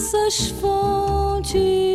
dessas fontes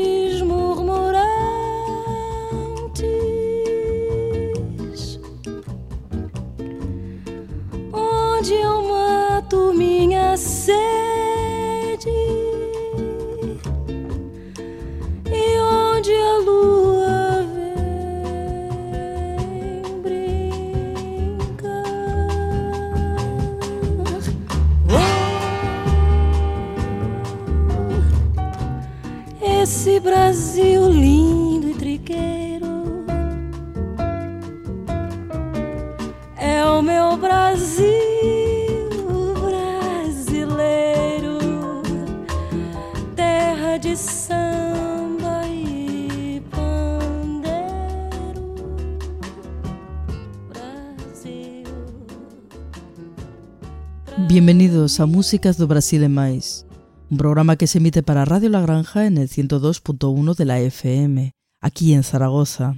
A Músicas do Brasil e Mais. un programa que se emite para Radio La Granja en el 102.1 de la FM, aquí en Zaragoza.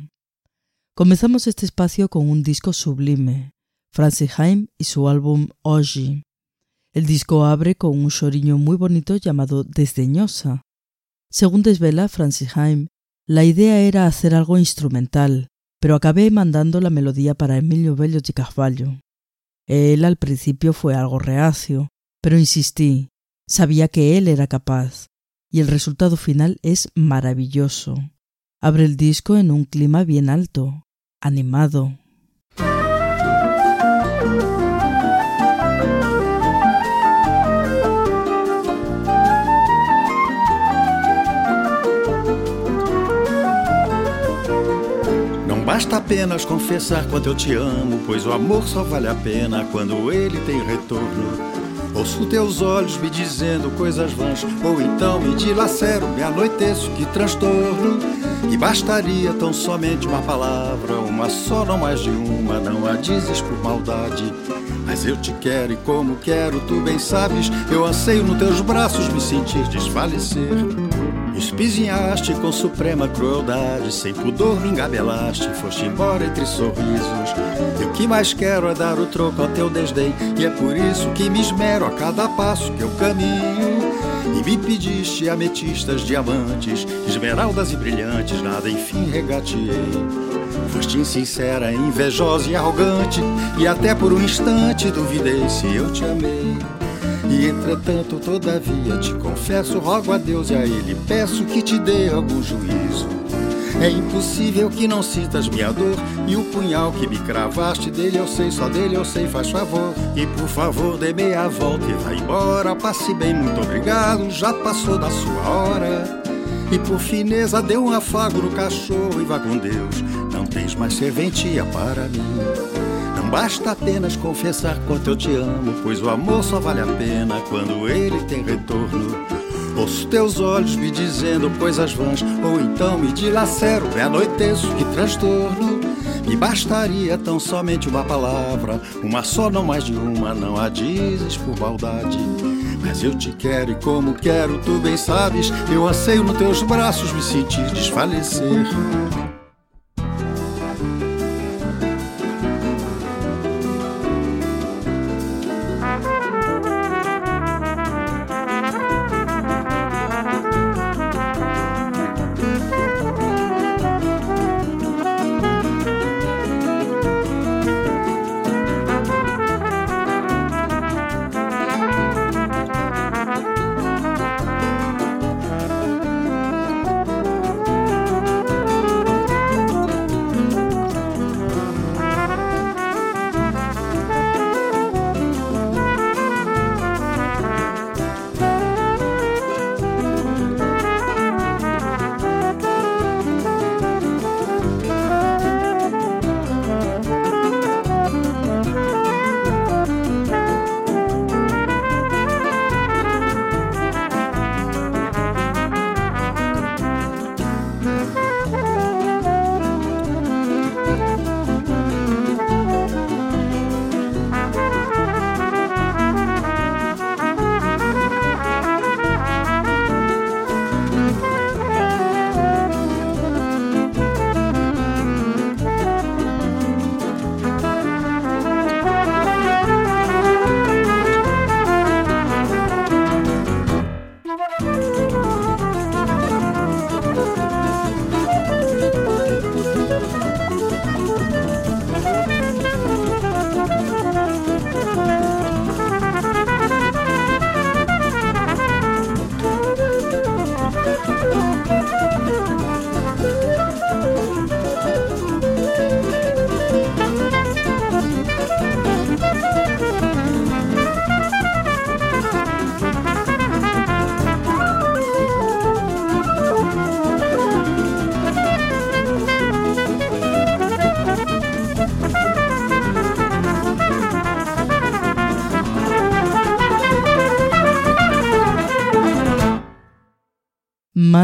Comenzamos este espacio con un disco sublime, Francis Haim y su álbum Oji. El disco abre con un choriño muy bonito llamado Desdeñosa. Según desvela Francis Haim, la idea era hacer algo instrumental, pero acabé mandando la melodía para Emilio Bello de Carvalho. Él al principio fue algo reacio, pero insistí, Sabía que él era capaz, y el resultado final es maravilloso. Abre el disco en un clima bien alto, animado. Basta apenas confessar quanto eu te amo, pois o amor só vale a pena quando ele tem retorno. Ouço teus olhos me dizendo coisas vãs, ou então me dilacero, me anoiteço, que transtorno. E bastaria tão somente uma palavra, uma só, não mais de uma, não a dizes por maldade. Mas eu te quero e como quero, tu bem sabes, eu anseio nos teus braços me sentir desfalecer. Espizinhaste com suprema crueldade, sem pudor me engabelaste, foste embora entre sorrisos. E o que mais quero é dar o troco ao teu desdém, e é por isso que me esmero a cada passo que eu caminho. E me pediste ametistas, diamantes, esmeraldas e brilhantes, nada enfim regateei. Foste insincera, invejosa e arrogante, e até por um instante duvidei se eu te amei. E entretanto, todavia, te confesso, rogo a Deus e a Ele, peço que te dê algum juízo. É impossível que não sintas minha dor E o punhal que me cravaste dele eu sei, só dele eu sei, faz favor. E por favor dê meia volta e vá embora Passe bem, muito obrigado, já passou da sua hora. E por fineza dê um afago no cachorro e vá com Deus. Não tens mais serventia para mim basta apenas confessar quanto eu te amo, pois o amor só vale a pena quando ele tem retorno. Ouço teus olhos me dizendo coisas vãs, ou então me dilacero, me anoiteço, que transtorno. Me bastaria tão somente uma palavra, uma só, não mais de uma, não a dizes por maldade. Mas eu te quero e como quero, tu bem sabes, eu anseio nos teus braços me sentir desfalecer.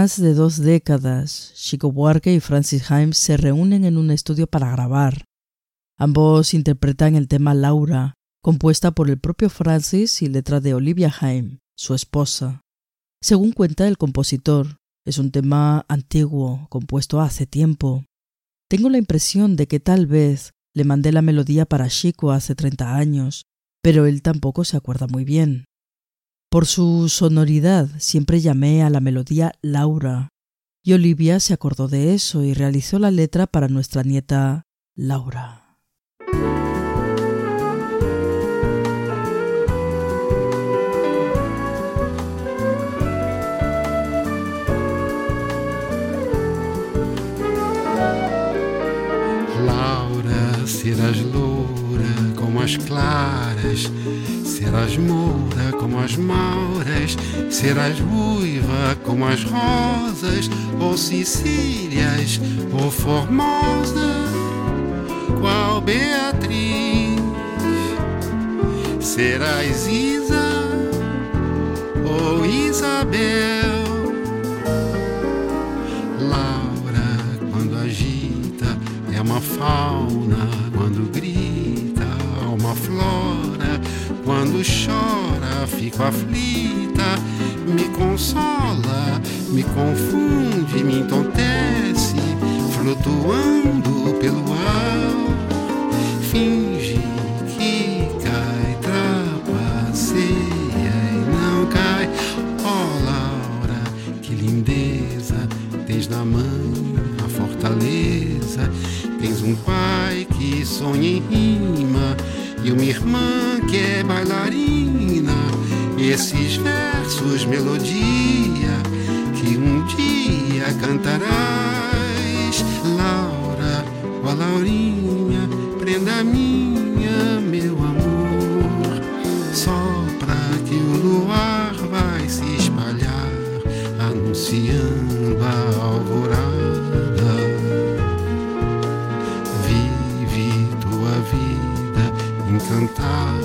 Más de dos décadas, Chico Buarque y Francis Haim se reúnen en un estudio para grabar. Ambos interpretan el tema Laura, compuesta por el propio Francis y letra de Olivia Haim, su esposa. Según cuenta el compositor, es un tema antiguo, compuesto hace tiempo. Tengo la impresión de que tal vez le mandé la melodía para Chico hace 30 años, pero él tampoco se acuerda muy bien. Por su sonoridad siempre llamé a la melodía Laura, y Olivia se acordó de eso y realizó la letra para nuestra nieta Laura. serás loura como as claras, serás moura como as mauras, serás ruiva como as rosas, ou Sicílias, ou Formosa, qual Beatriz, serás Isa ou Isabel. Laura, quando agita, é uma fauna quando grita, Quando chora, fico aflita. Me consola, me confunde, me entontece, flutuando pelo ar. Finge que cai, trapaceia e não cai. Oh, Laura, que lindeza, tens na mão a fortaleza. Tens um pai que sonha em rima e uma irmã que é bailarina. Esses versos, melodia que um dia cantarás. Laura, ó Laurinha, prenda minha, cantar.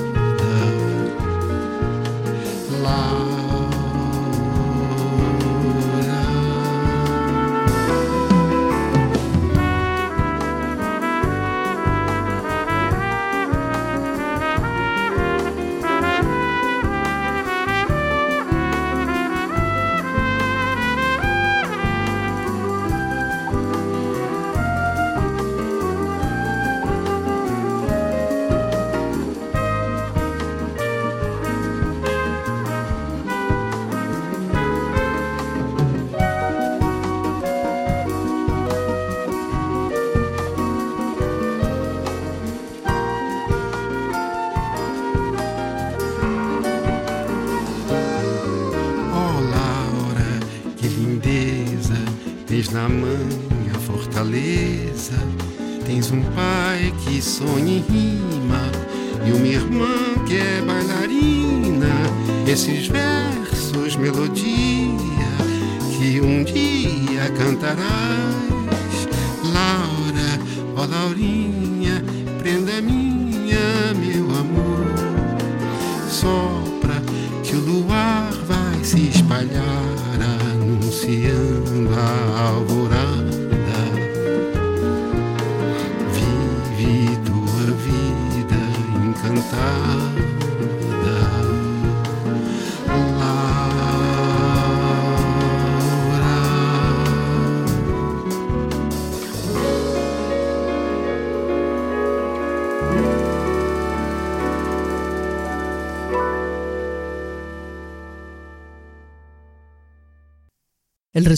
Se espalhar, anunciando a alvorada.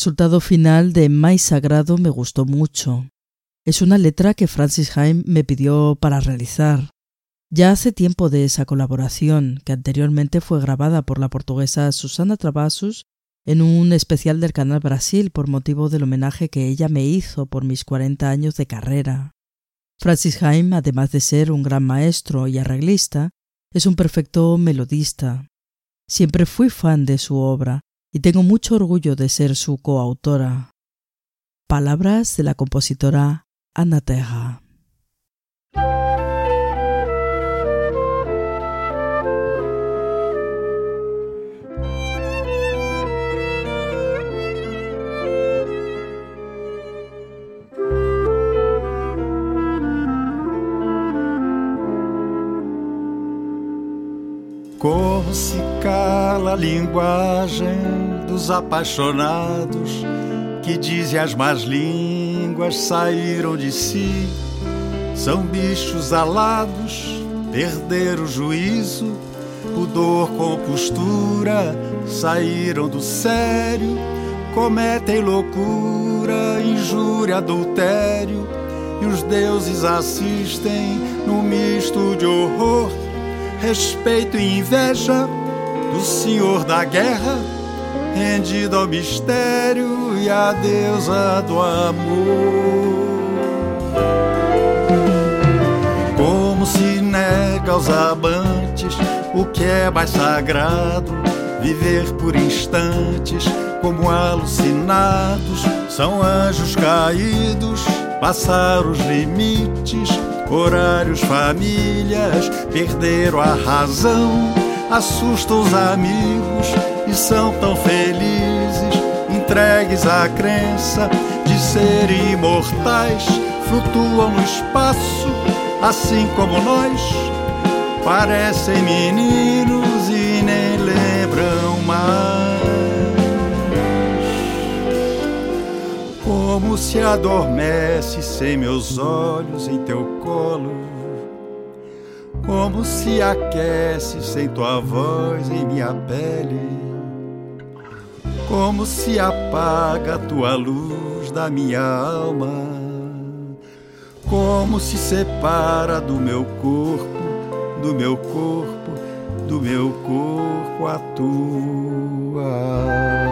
Resultado final de Mais Sagrado me gustó mucho. Es una letra que Francis Haim me pidió para realizar. Ya hace tiempo de esa colaboración, que anteriormente fue grabada por la portuguesa Susana Travassus en un especial del Canal Brasil por motivo del homenaje que ella me hizo por mis 40 años de carrera. Francis Haim, además de ser un gran maestro y arreglista, es un perfecto melodista. Siempre fui fan de su obra y tengo mucho orgullo de ser su coautora. Palabras de la compositora Anna Terra. Como se cala a linguagem dos apaixonados que dizem as más línguas saíram de si. São bichos alados, perderam o juízo, pudor, compostura, saíram do sério, cometem loucura, injúria, adultério, e os deuses assistem no misto de horror respeito e inveja do senhor da guerra, rendido ao mistério e à deusa do amor. Como se nega aos amantes o que é mais sagrado, viver por instantes como alucinados, são anjos caídos, passar os limites Horários, famílias perderam a razão, assustam os amigos e são tão felizes, entregues à crença de serem imortais, flutuam no espaço, assim como nós, parecem meninos Como se adormece sem meus olhos em teu colo, como se aquece sem tua voz em minha pele, como se apaga a tua luz da minha alma, como se separa do meu corpo, do meu corpo, do meu corpo a tua. linguagem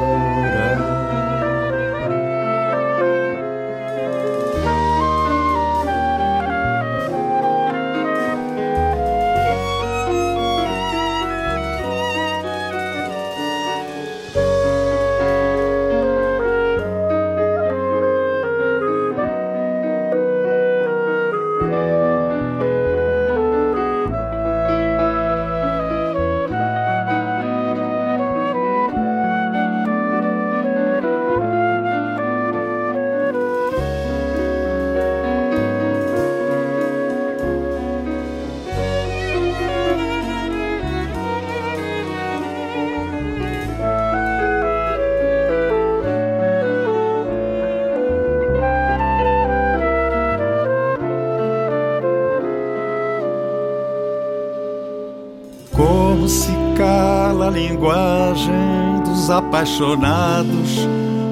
dos apaixonados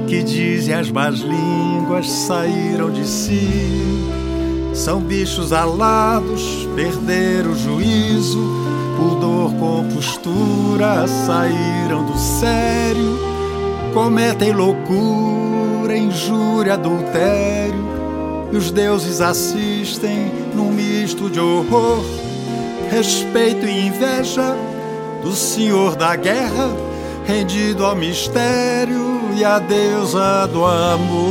que dizem as más línguas saíram de si. São bichos alados, perderam o juízo, pudor, compostura, saíram do sério, cometem loucura, injúria, adultério, e os deuses assistem num misto de horror, respeito e inveja do Senhor da guerra, rendido ao mistério e à deusa do amor.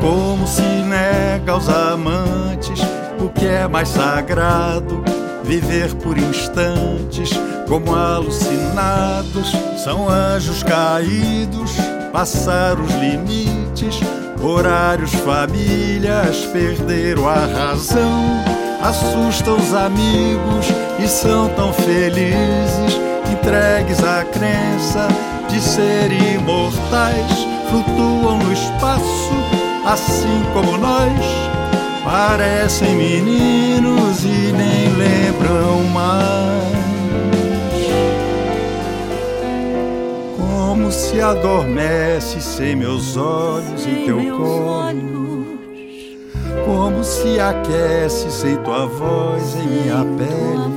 Como se nega aos amantes o que é mais sagrado, viver por instantes como alucinados, são anjos caídos, passar os limites, horários, famílias perderam a razão assustam os amigos e são tão felizes, entregues à crença de serem imortais, flutuam no espaço, assim como nós, parecem meninos e nem lembram mais. Como se adormece sem meus olhos em teu como se aquece sem tua voz em minha pele,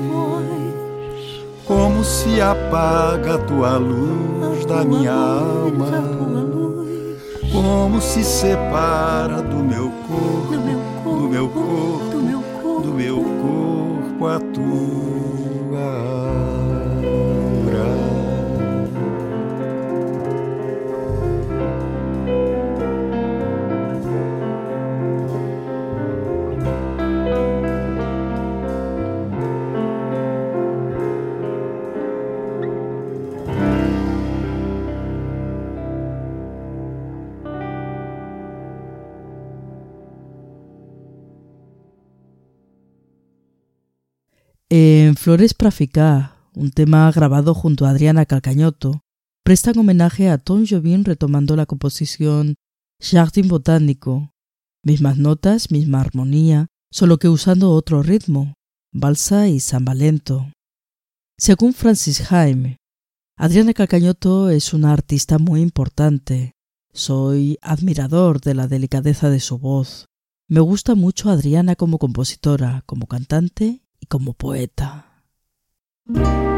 como se apaga a tua luz da minha alma, como se separa do meu corpo, do meu corpo, do meu corpo. a tua. Flores para Ficar, un tema grabado junto a Adriana Calcañoto, prestan homenaje a Tom Jobim retomando la composición Jardín Botánico. Mismas notas, misma armonía, solo que usando otro ritmo, balsa y samba lento. Según Francis Jaime, Adriana Calcañoto es una artista muy importante. Soy admirador de la delicadeza de su voz. Me gusta mucho Adriana como compositora, como cantante y como poeta. Feito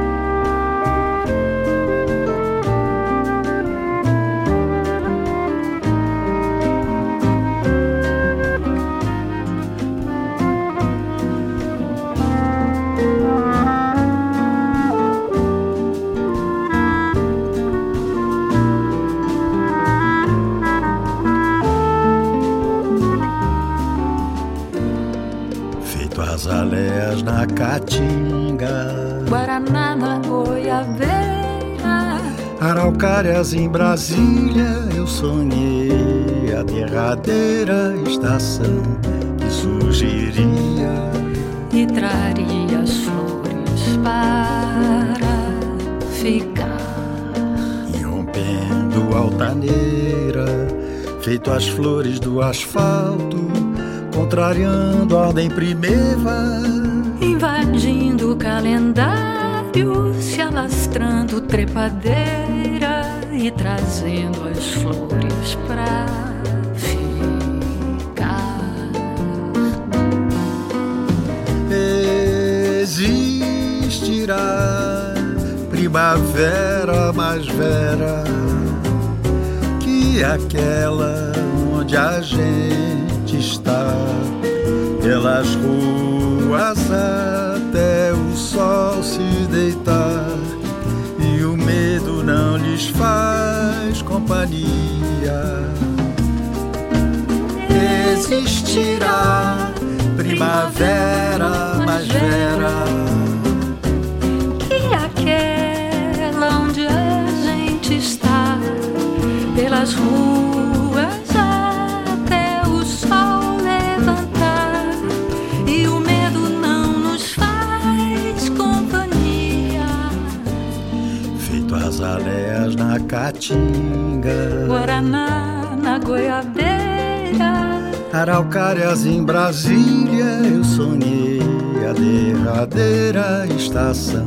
azaleias na caatinga, Guaraná na goiabeira, araucárias em Brasília, eu sonhei a derradeira estação que surgiria. e traria as flores para ficar. Rompendo altaneira, feito as flores do asfalto, contrariando a ordem primeva. Invadindo o calendário, se alastrando trepadeira e trazendo as flores pra ficar. Existirá primavera mais vera que aquela onde a gente está, pelas ruas até o sol se deitar. E o medo não lhes faz companhia. Existirá primavera mais vera. E aquela onde a gente está, pelas ruas caatinga. Guaraná na goiabeira, Araucárias em Brasília, eu sonhei a derradeira estação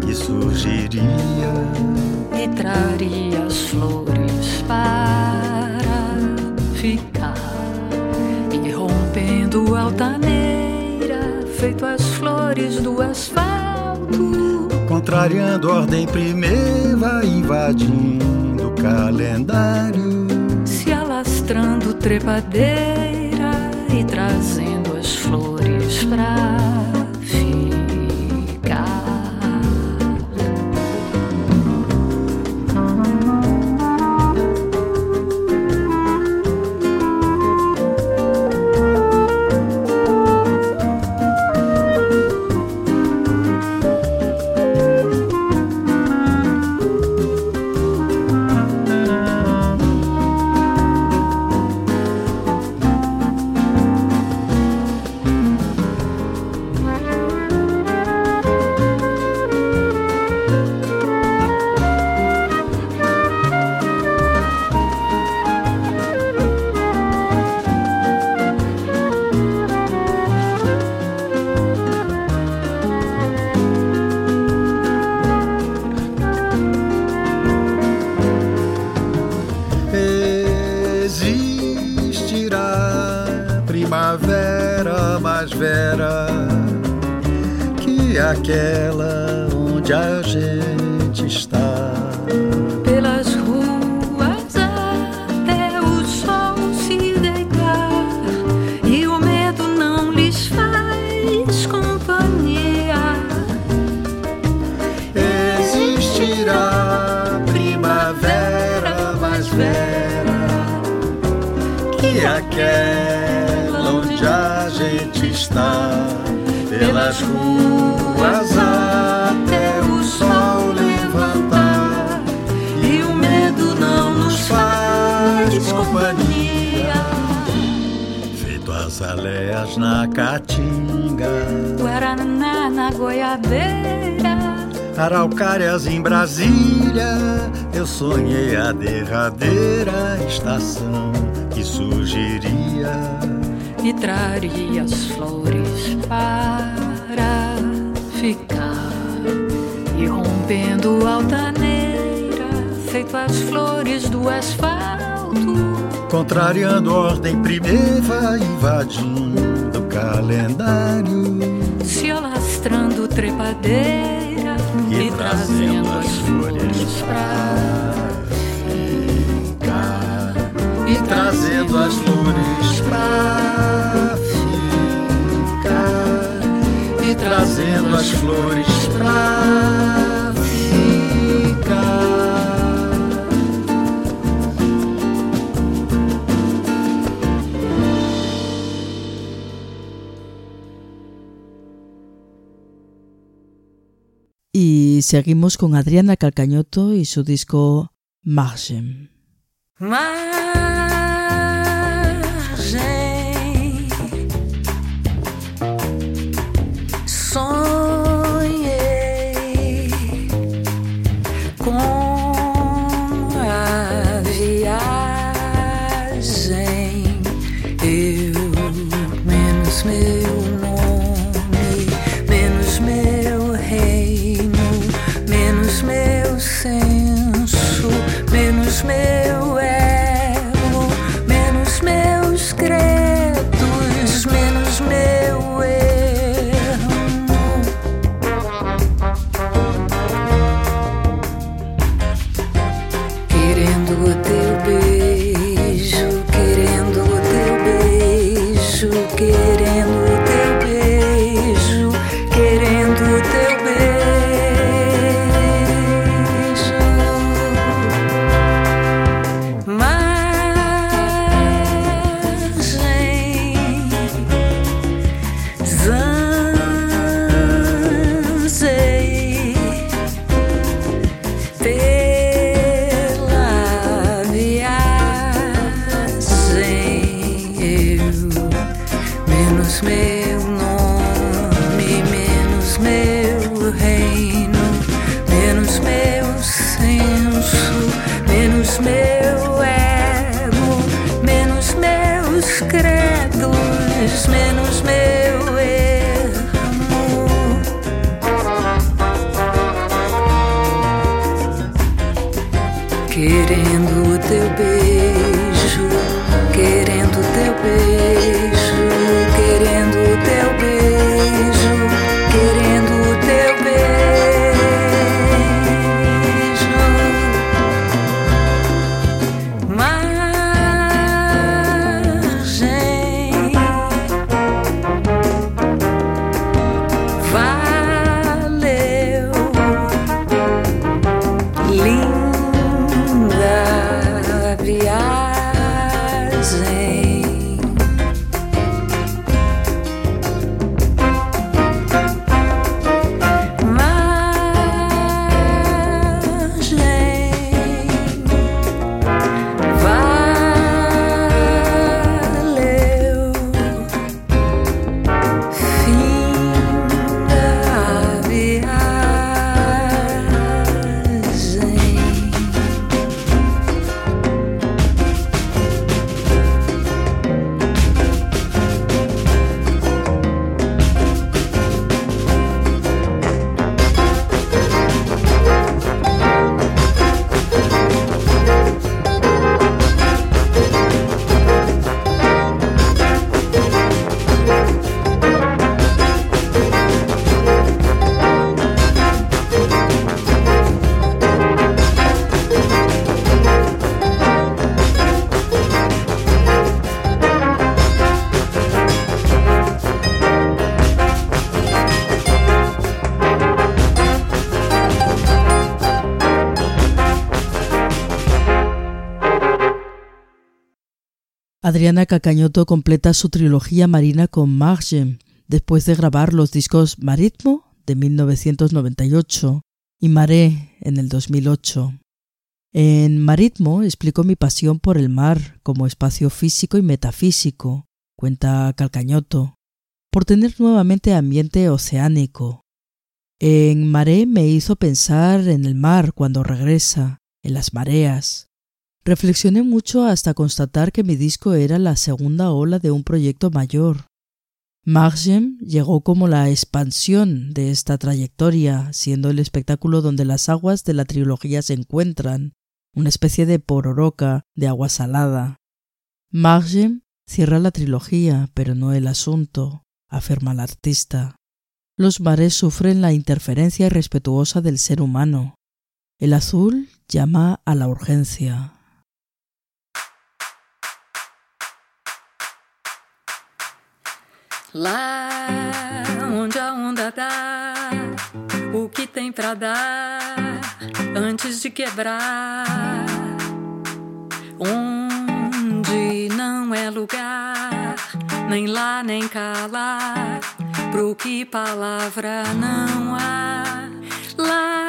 que surgiria. e traria as flores para ficar. E rompendo altaneira, feito as flores do asfalto. Contrariando a ordem primeva, invadindo o calendário. se alastrando trepadeira e trazendo as flores pra derradeira estação que surgiria e traria as flores para ficar. E rompendo altaneira, feito as flores do asfalto. Contrariando a ordem primeira, invadindo o calendário. Se alastrando trepadeira e, e trazendo as flores pra trazendo as flores pra ficar. E trazendo as flores pra ficar. Y seguimos con Adriana Calcañoto y su disco Margem. Margem Adriana Cacañoto completa su trilogía marina con Margem, después de grabar los discos Maritmo de 1998 y Maré en el 2008. En Maritmo explicó mi pasión por el mar como espacio físico y metafísico, cuenta Calcañoto, por tener nuevamente ambiente oceánico. En Maré me hizo pensar en el mar cuando regresa, en las mareas. Reflexioné mucho hasta constatar que mi disco era la segunda ola de un proyecto mayor. Margem llegó como la expansión de esta trayectoria, siendo el espectáculo donde las aguas de la trilogía se encuentran, una especie de pororoca de agua salada. Margem cierra la trilogía, pero no el asunto, afirma el artista. Los mares sufren la interferencia irrespetuosa del ser humano. El azul llama a la urgencia. Lá onde a onda dá o que tem pra dar antes de quebrar. Onde não é lugar, nem lá nem cá lá, pro que palavra não há. Lá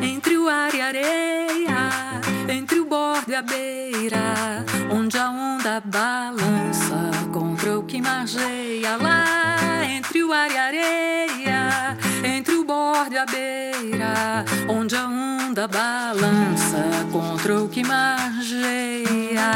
entre o ar e a areia, entre o bordo e a beira, onde a onda balança o que margeia lá entre o ar e a areia, entre o bordo e a beira, onde a onda balança contra o que margeia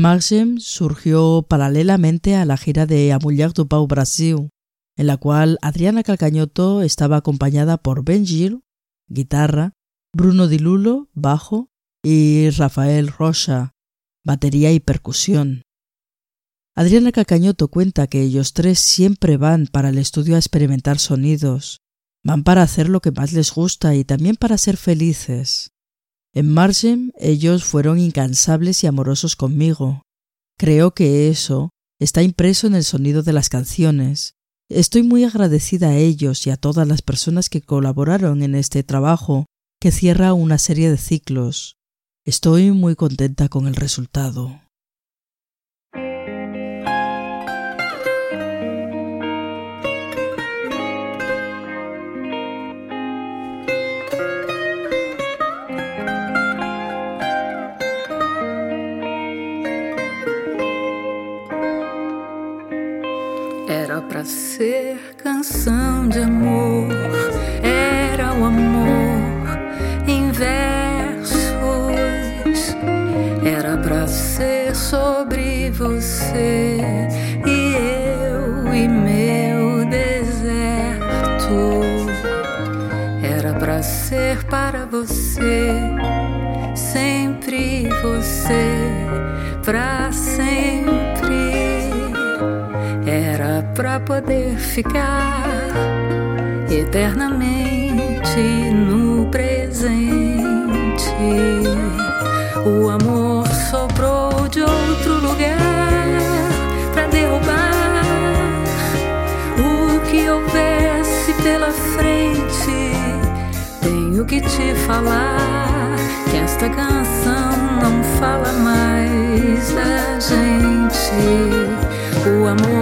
Margem surgió paralelamente a la gira de A Mulher do Pau Brasil, en la cual Adriana Calcañoto estaba acompañada por Ben Gil, guitarra, Bruno Di Lulo, bajo, y Rafael Rocha, batería y percusión. Adriana Calcañoto cuenta que ellos tres siempre van para el estudio a experimentar sonidos, van para hacer lo que más les gusta y también para ser felices. En Margem ellos fueron incansables y amorosos conmigo. Creo que eso está impreso en el sonido de las canciones. Estoy muy agradecida a ellos y a todas las personas que colaboraron en este trabajo que cierra una serie de ciclos. Estoy muy contenta con el resultado. Era pra ser canção de amor, era o amor em versos. Era pra ser sobre você e eu e meu deserto. Era pra ser para você, sempre você, pra sempre pra poder ficar eternamente no presente. O amor soprou de outro lugar pra derrubar o que houvesse pela frente. Tenho que te falar que esta canção não fala mais da gente. O amor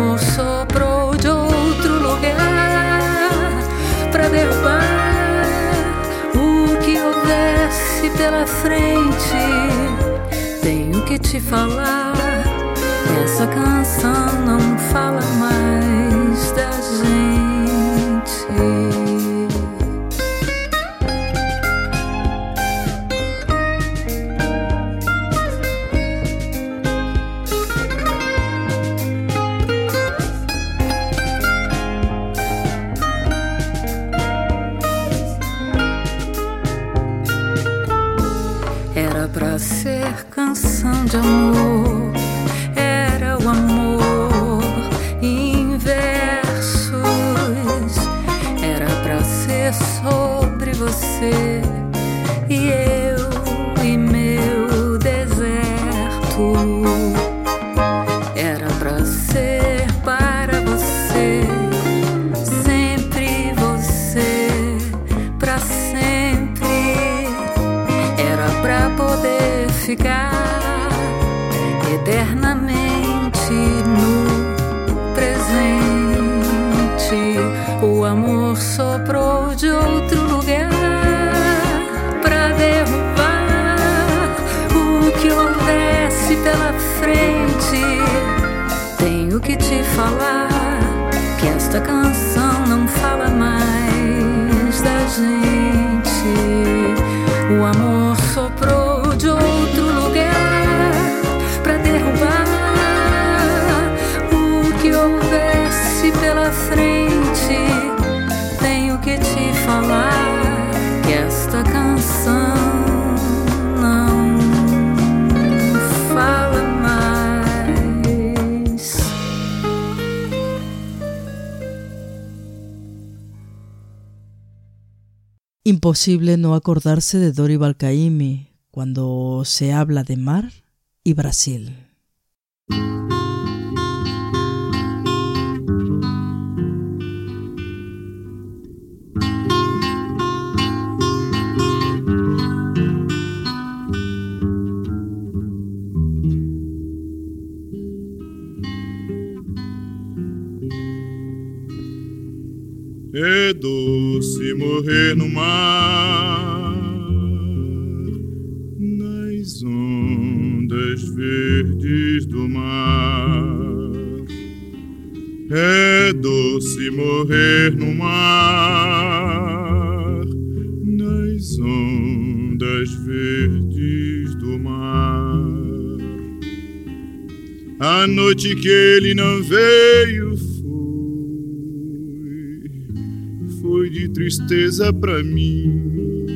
pela frente. Tenho que te falar. Essa canção Imposible no acordarse de Dori Balcaimi cuando se habla de mar y Brasil. É doce morrer no mar, nas ondas verdes do mar. É doce morrer no mar, nas ondas verdes do mar. A noite que ele não veio tristeza pra mim.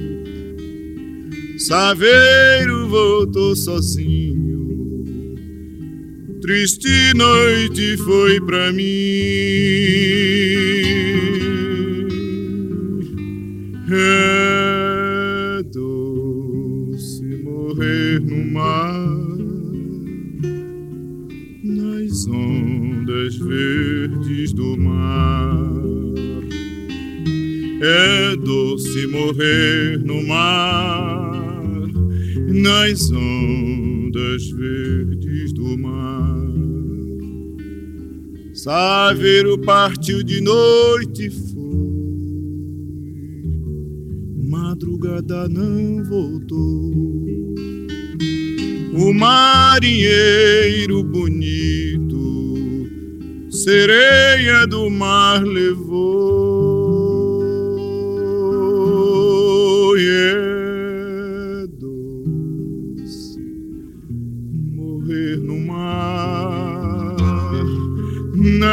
Saveiro voltou sozinho, triste noite foi pra mim. É doce morrer no mar, nas ondas verdes É doce morrer no mar, nas ondas verdes do mar. Saveiro partiu de noite foi, madrugada não voltou. O marinheiro bonito, sereia do mar levou.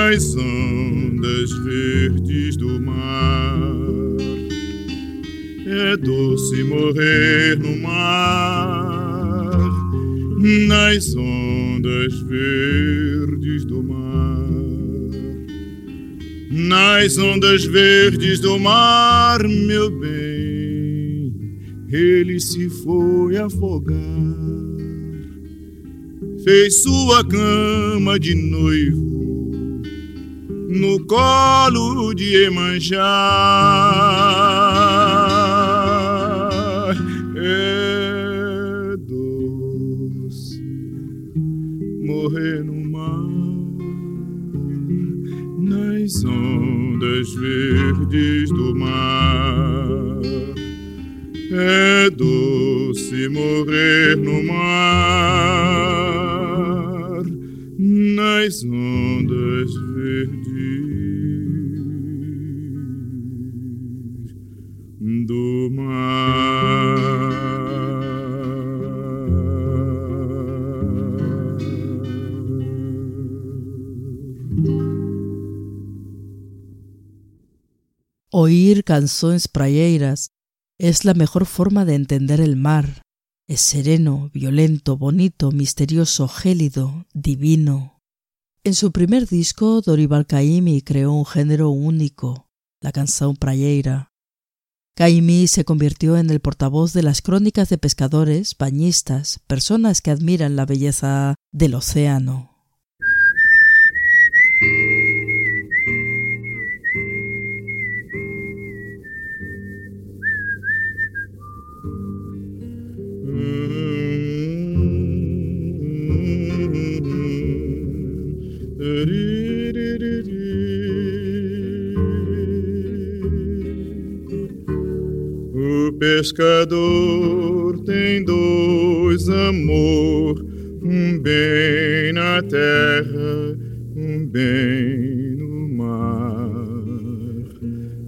Nas ondas verdes do mar. É doce morrer no mar, nas ondas verdes do mar. Nas ondas verdes do mar, meu bem ele se foi afogar. Fez sua cama de noivo no colo de Emanjá. É doce morrer no mar, nas ondas verdes do mar. É doce morrer no mar, nas ondas verdes. Oír canções praieiras es la mejor forma de entender el mar. Es sereno, violento, bonito, misterioso, gélido, divino. En su primer disco, Dorival Caymmi creó un género único, la canción praieira. Caymmi se convirtió en el portavoz de las crónicas de pescadores, bañistas, personas que admiran la belleza del océano. Pescador tem dois amor, um bem na terra, um bem no mar.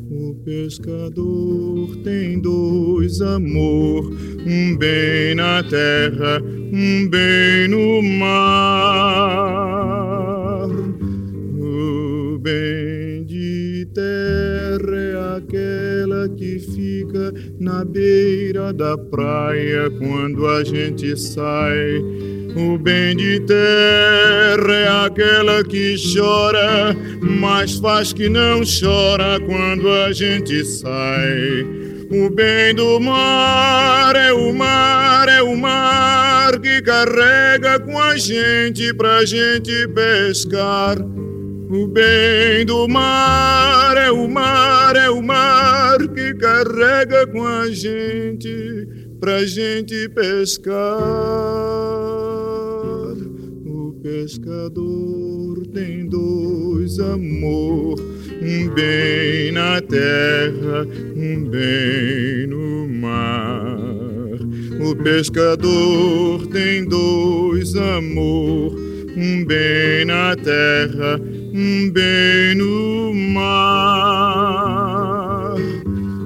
O pescador tem dois amor, um bem na terra, um bem no mar. Na beira da praia quando a gente sai. O bem de terra é aquela que chora, mas faz que não chora quando a gente sai. O bem do mar é o mar, é o mar que carrega com a gente pra gente pescar. O bem do mar é o mar, é o mar que carrega com a gente pra gente pescar. O pescador tem dois amor, um bem na terra, um bem no mar. O pescador tem dois amor, um bem na terra, bem no mar.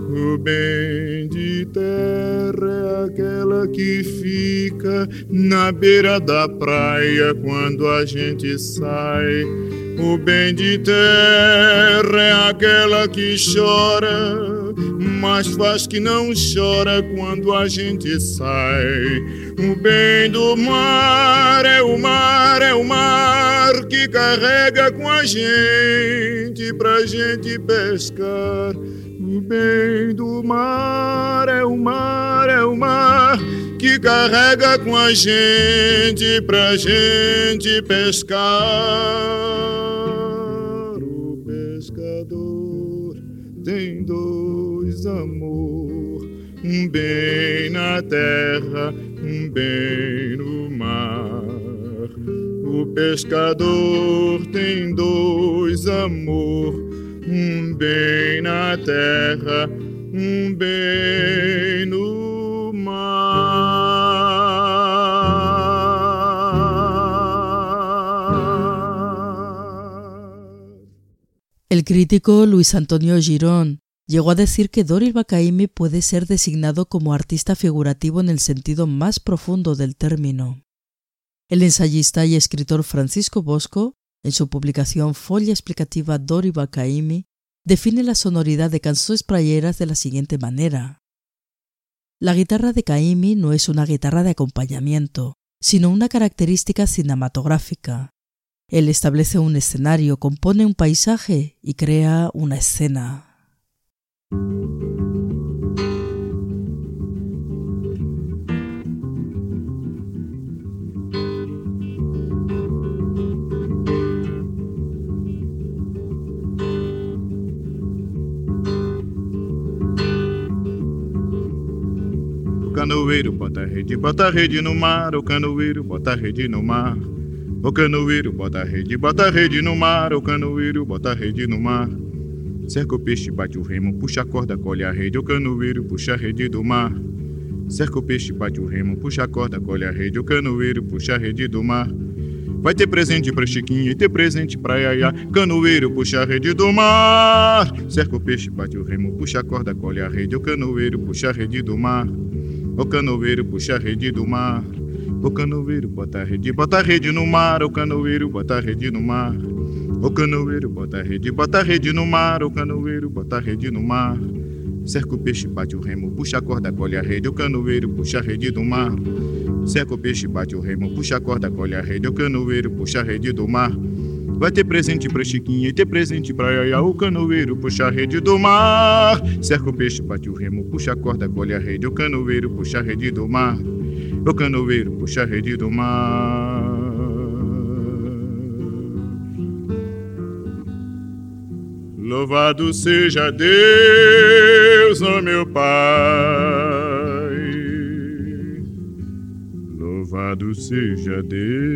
O bem de terra é aquela que fica na beira da praia quando a gente sai. O bem de terra é aquela que chora, mas faz que não chora quando a gente sai. O bem do mar é o mar, é o mar que carrega com a gente pra gente pescar. O bem do mar é o mar, é o mar que carrega com a gente pra gente pescar. O pescador tem dois amor, um bem na terra, bem no mar. O pescador tem dois amor, um bem na terra, um bem no mar. El crítico Luis Antonio Girón llegó a decir que Doril Bacaimi puede ser designado como artista figurativo en el sentido más profundo del término. El ensayista y escritor Francisco Bosco, en su publicación Folla explicativa Dori Bacaimi, define la sonoridad de canciones prayeras de la siguiente manera. La guitarra de Caimi no es una guitarra de acompañamiento, sino una característica cinematográfica. Él establece un escenario, compone un paisaje y crea una escena. Canoeiro bota a rede, bota a rede no mar. O canoeiro bota a rede no mar. O canoeiro bota a rede, bota a rede no mar. O canoeiro bota a rede no mar. Cerca o peixe, bate o remo, puxa a corda, colhe a rede. O canoeiro puxa a rede do mar. Cerca o peixe, bate o remo, puxa a corda, colhe a rede, o canoeiro puxa a rede do mar. Vai ter presente pra Chiquinha e ter presente pra Yaya. Canoeiro puxa a rede do mar. Cerca o peixe, bate o remo, puxa a corda, colhe a rede. O canoeiro puxa a rede do mar. O canoeiro puxa a rede do mar. O canoeiro bota a rede, bota a rede no mar. O canoeiro bota a rede no mar. O canoeiro bota a rede, bota a rede no mar. O canoeiro bota a rede no mar. Cerca o peixe, bate o remo, puxa a corda, colhe a rede, o canoeiro puxa a rede do mar. Cerca o peixe, bate o remo, puxa a corda, colhe a rede, o canoeiro puxa a rede do mar. Vai ter presente pra Chiquinha e ter presente pra Yaya, o canoeiro puxa a rede do mar. Cerca o peixe, bate o remo, puxa a corda, colhe a rede, o canoeiro puxa a rede do mar. O canoeiro puxa a rede do mar. Louvado seja Deus, ó oh meu Pai. Louvado seja Deus,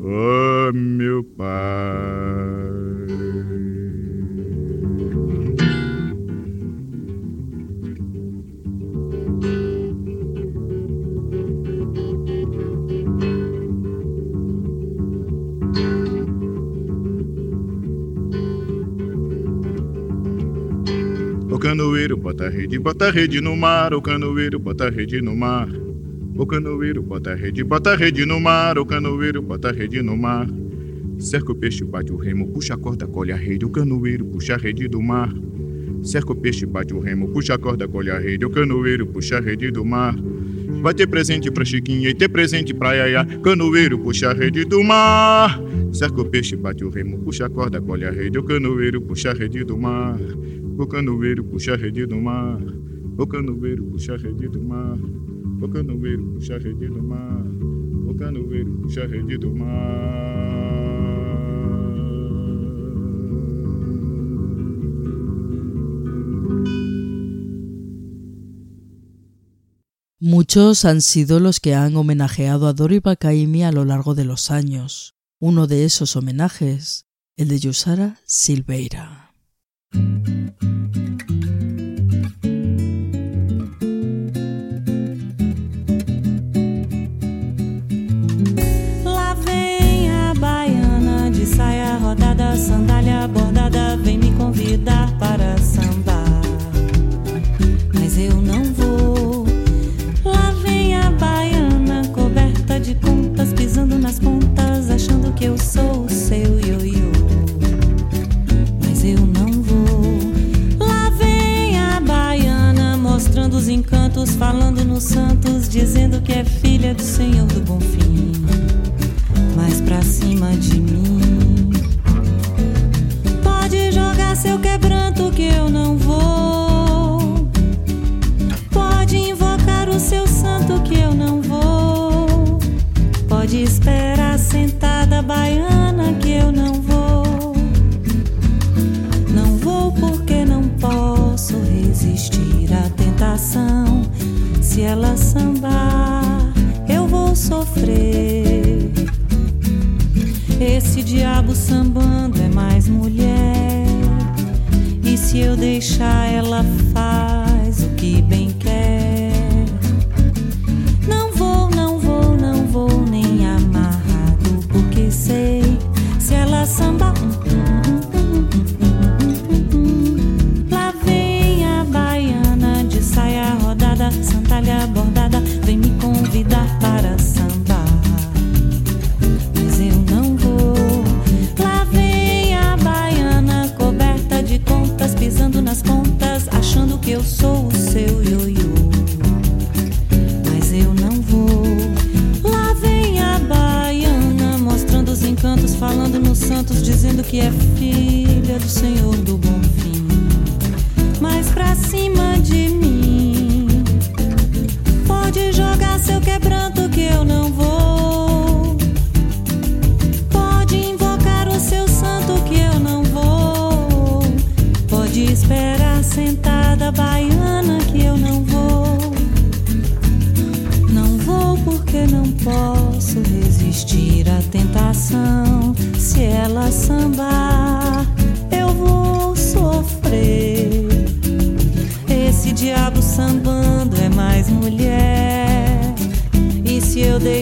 ó oh meu Pai. Canoeiro bota rede, bota rede no mar, o canoeiro bota rede no mar. O canoeiro bota rede, bota rede no mar, o canoeiro bota rede no mar. Cerca o peixe, bate o remo, puxa a corda, colhe a rede, o canoeiro puxa a rede do mar. Cerca o peixe, bate o remo, puxa a corda, colhe a rede, o canoeiro puxa a rede do mar. Vai ter presente pra Chiquinha e ter presente pra Yaya, canoeiro puxa a rede do mar. Cerca o peixe, bate o remo, puxa a corda, colhe a rede, o canoeiro puxa a rede do mar. O canoeiro puxa a rede do mar. O canoeiro puxa a rede do mar. O canoeiro puxa a rede do mar. O canoeiro puxa rede do mar. Muchos han sido los que han homenajeado a Dori Bakaimi a lo largo de los años. Uno de esos homenajes, el de Yusara Silveira. Lá vem a baiana de saia rodada, sandália bordada, vem me convidar para sambar. Falando nos santos, dizendo que é filha do Senhor do Bom Fim. Mais pra cima de mim. Diabo sambando é mais mulher. E se eu deixar, ela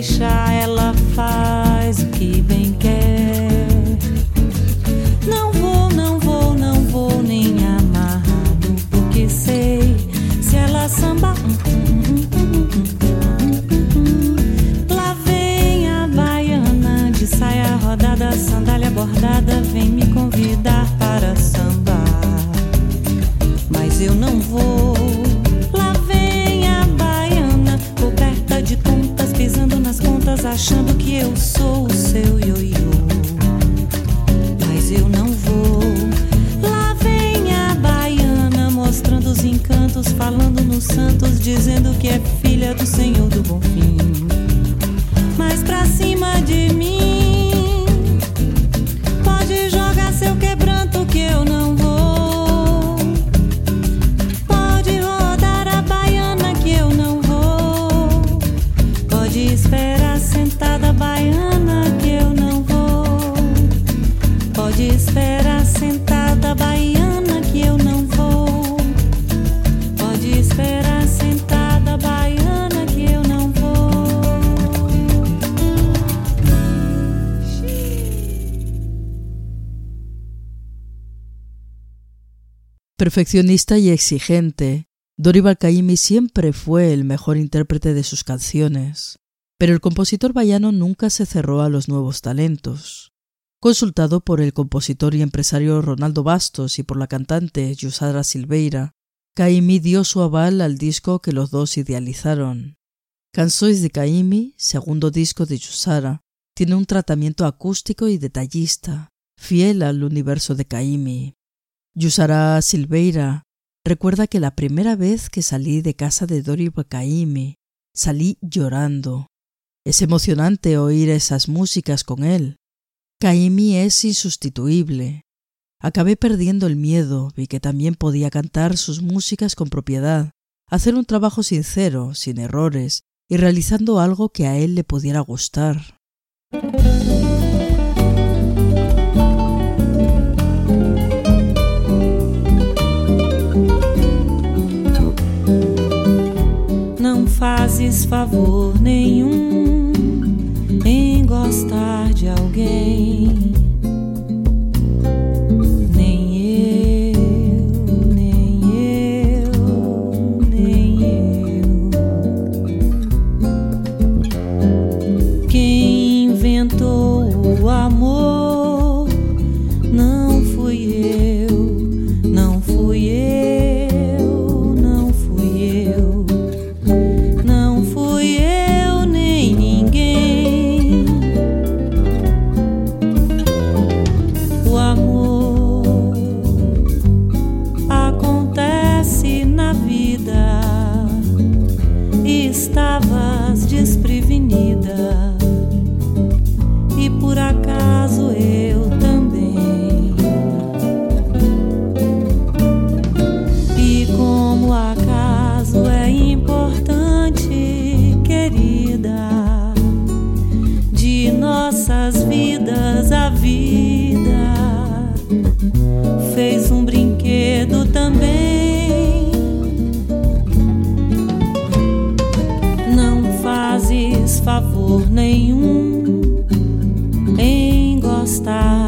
ela faz o que bem quer. Não vou, não vou, não vou nem amarrado, porque sei se ela samba. Lá vem a baiana de saia rodada, sandália bordada, vem me dizendo que é filha do Perfeccionista y exigente, Dorival Caymmi siempre fue el mejor intérprete de sus canciones, pero el compositor baiano nunca se cerró a los nuevos talentos. Consultado por el compositor y empresario Ronaldo Bastos y por la cantante Yusara Silveira, Caymmi dio su aval al disco que los dos idealizaron. Canções de Caymmi, segundo disco de Yusara, tiene un tratamiento acústico y detallista, fiel al universo de Caymmi. Yusara Silveira recuerda que la primera vez que salí de casa de Dori Caymmi salí llorando. Es emocionante oír esas músicas con él. Caymmi es insustituible. Acabé perdiendo el miedo, vi que también podía cantar sus músicas con propiedad, hacer un trabajo sincero, sin errores, y realizando algo que a él le pudiera gustar. Fazes favor nenhum em gostar de alguém. Em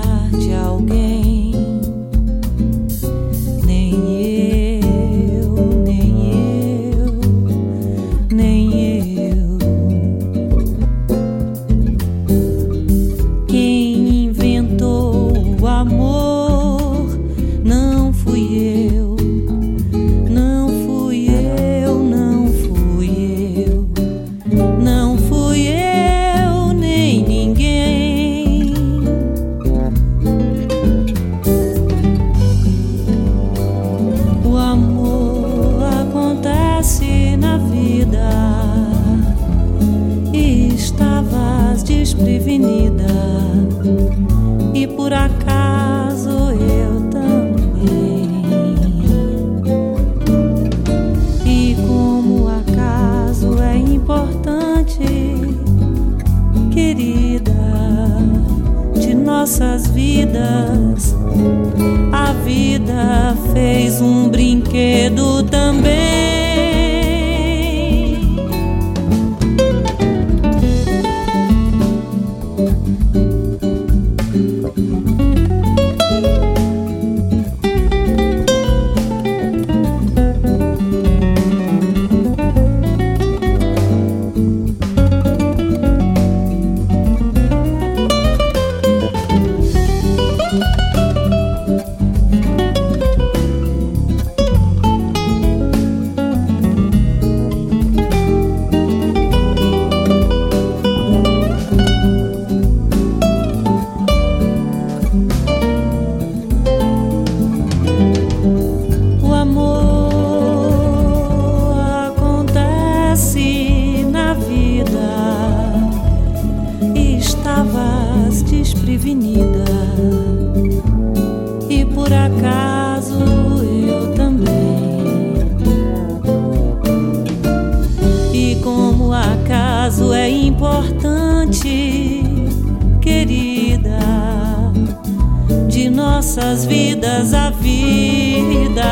nossas vidas a vida.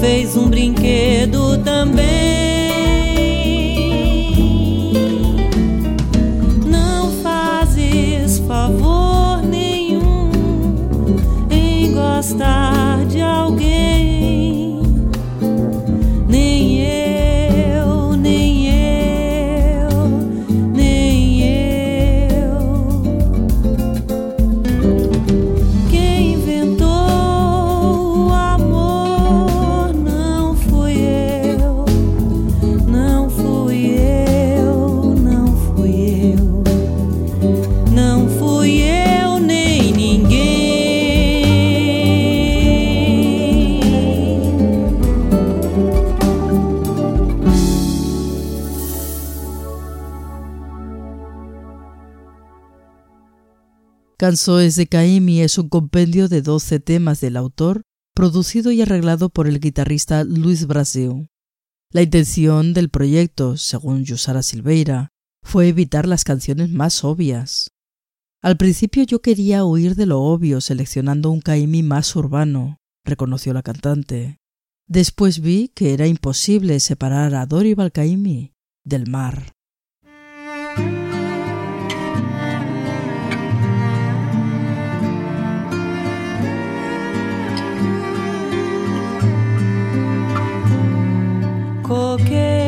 Fez um brinquedo Canções de Caimi es un compendio de 12 temas del autor, producido y arreglado por el guitarrista Luis Brasil. La intención del proyecto, según Yusara Silveira, fue evitar las canciones más obvias. Al principio yo quería huir de lo obvio seleccionando un Caimi más urbano, reconoció la cantante. Después vi que era imposible separar a Dorival Caimi del mar. Coqueiro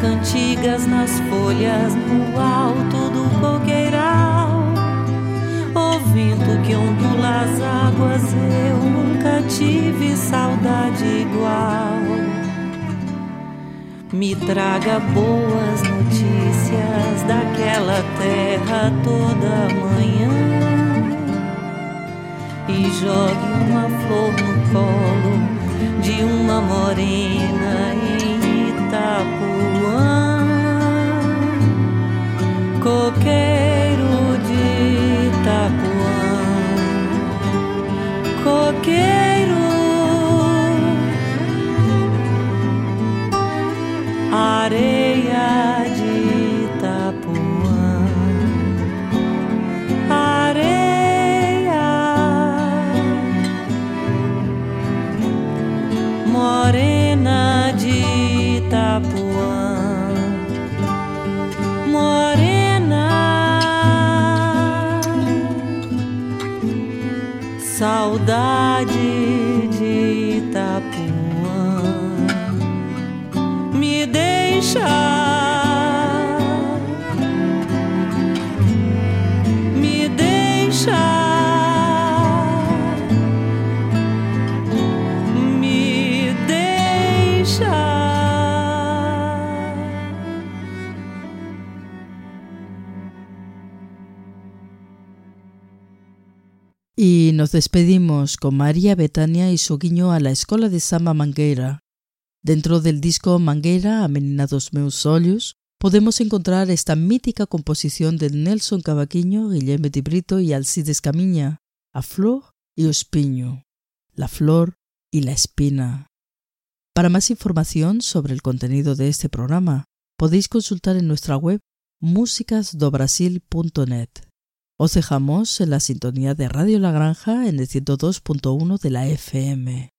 cantigas nas folhas no alto do coqueiral. O vento que ondula as águas, eu nunca tive saudade igual. Me traga boas notícias daquela terra toda manhã e jogue uma flor no colo de uma morena Itapuã coqueiro de Itapuã, coqueiro, despedimos con María Betania y su guiño a la Escuela de Samba Mangueira. Dentro del disco Mangueira, a Menina dos Meus Olhos, podemos encontrar esta mítica composición de Nelson Cavaquinho, Guilherme de Brito y Alcides Camiña, A Flor y o Espinho, La Flor y la Espina. Para más información sobre el contenido de este programa, podéis consultar en nuestra web musicasdobrasil.net. Os dejamos en la sintonía de Radio La Granja en el 102.1 de la FM.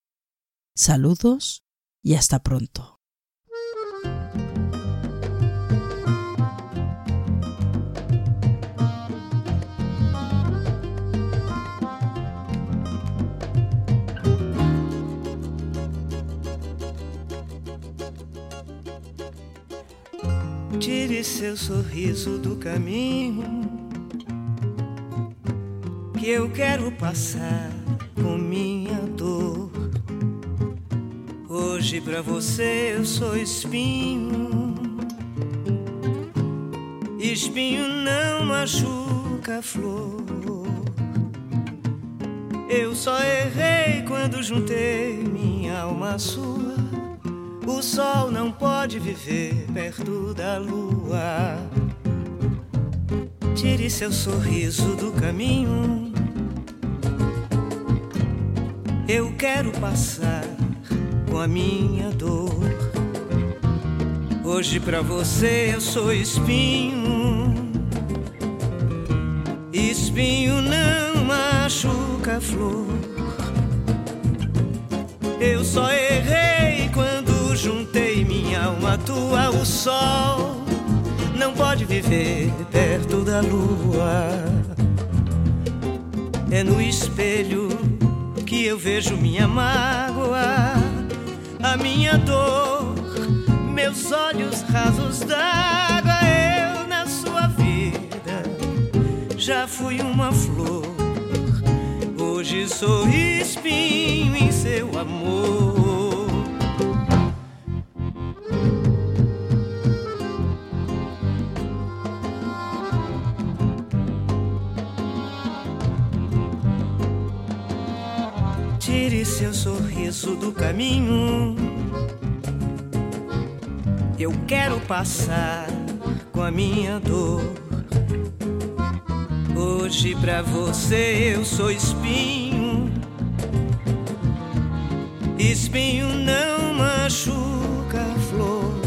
Saludos y hasta pronto. Tire seu sorriso do caminho que eu quero passar com minha dor. Hoje pra você eu sou espinho. Espinho não machuca a flor. Eu só errei quando juntei minha alma sua. O sol não pode viver perto da lua. Tire seu sorriso do caminho eu quero passar com a minha dor. Hoje pra você eu sou espinho. Espinho não machuca a flor. Eu só errei quando juntei minha alma à tua. O sol não pode viver perto da lua. É no espelho que eu vejo minha mágoa, a minha dor, meus olhos rasos d'água. Eu na sua vida já fui uma flor, hoje sou espinho em seu amor. Do caminho. Eu quero passar com a minha dor. Hoje pra você eu sou espinho. Espinho não machuca a flor.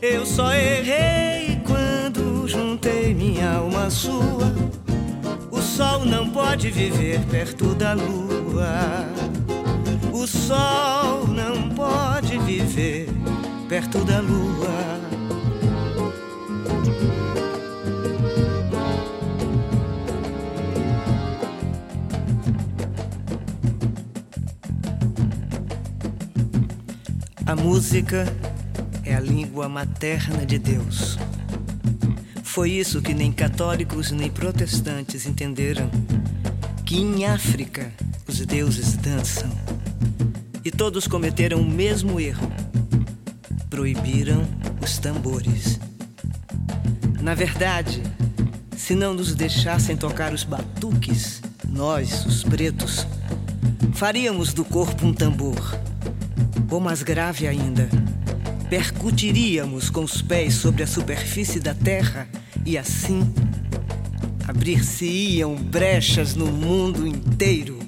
Eu só errei quando juntei minha alma sua. O sol não pode viver perto da lua. O sol não pode viver perto da lua. A música é a língua materna de Deus. Foi isso que nem católicos nem protestantes entenderam que em África os deuses dançam. E todos cometeram o mesmo erro. Proibiram os tambores. Na verdade, se não nos deixassem tocar os batuques, nós, os pretos, faríamos do corpo um tambor. Ou mais grave ainda, percutiríamos com os pés sobre a superfície da terra e assim abrir-se-iam brechas no mundo inteiro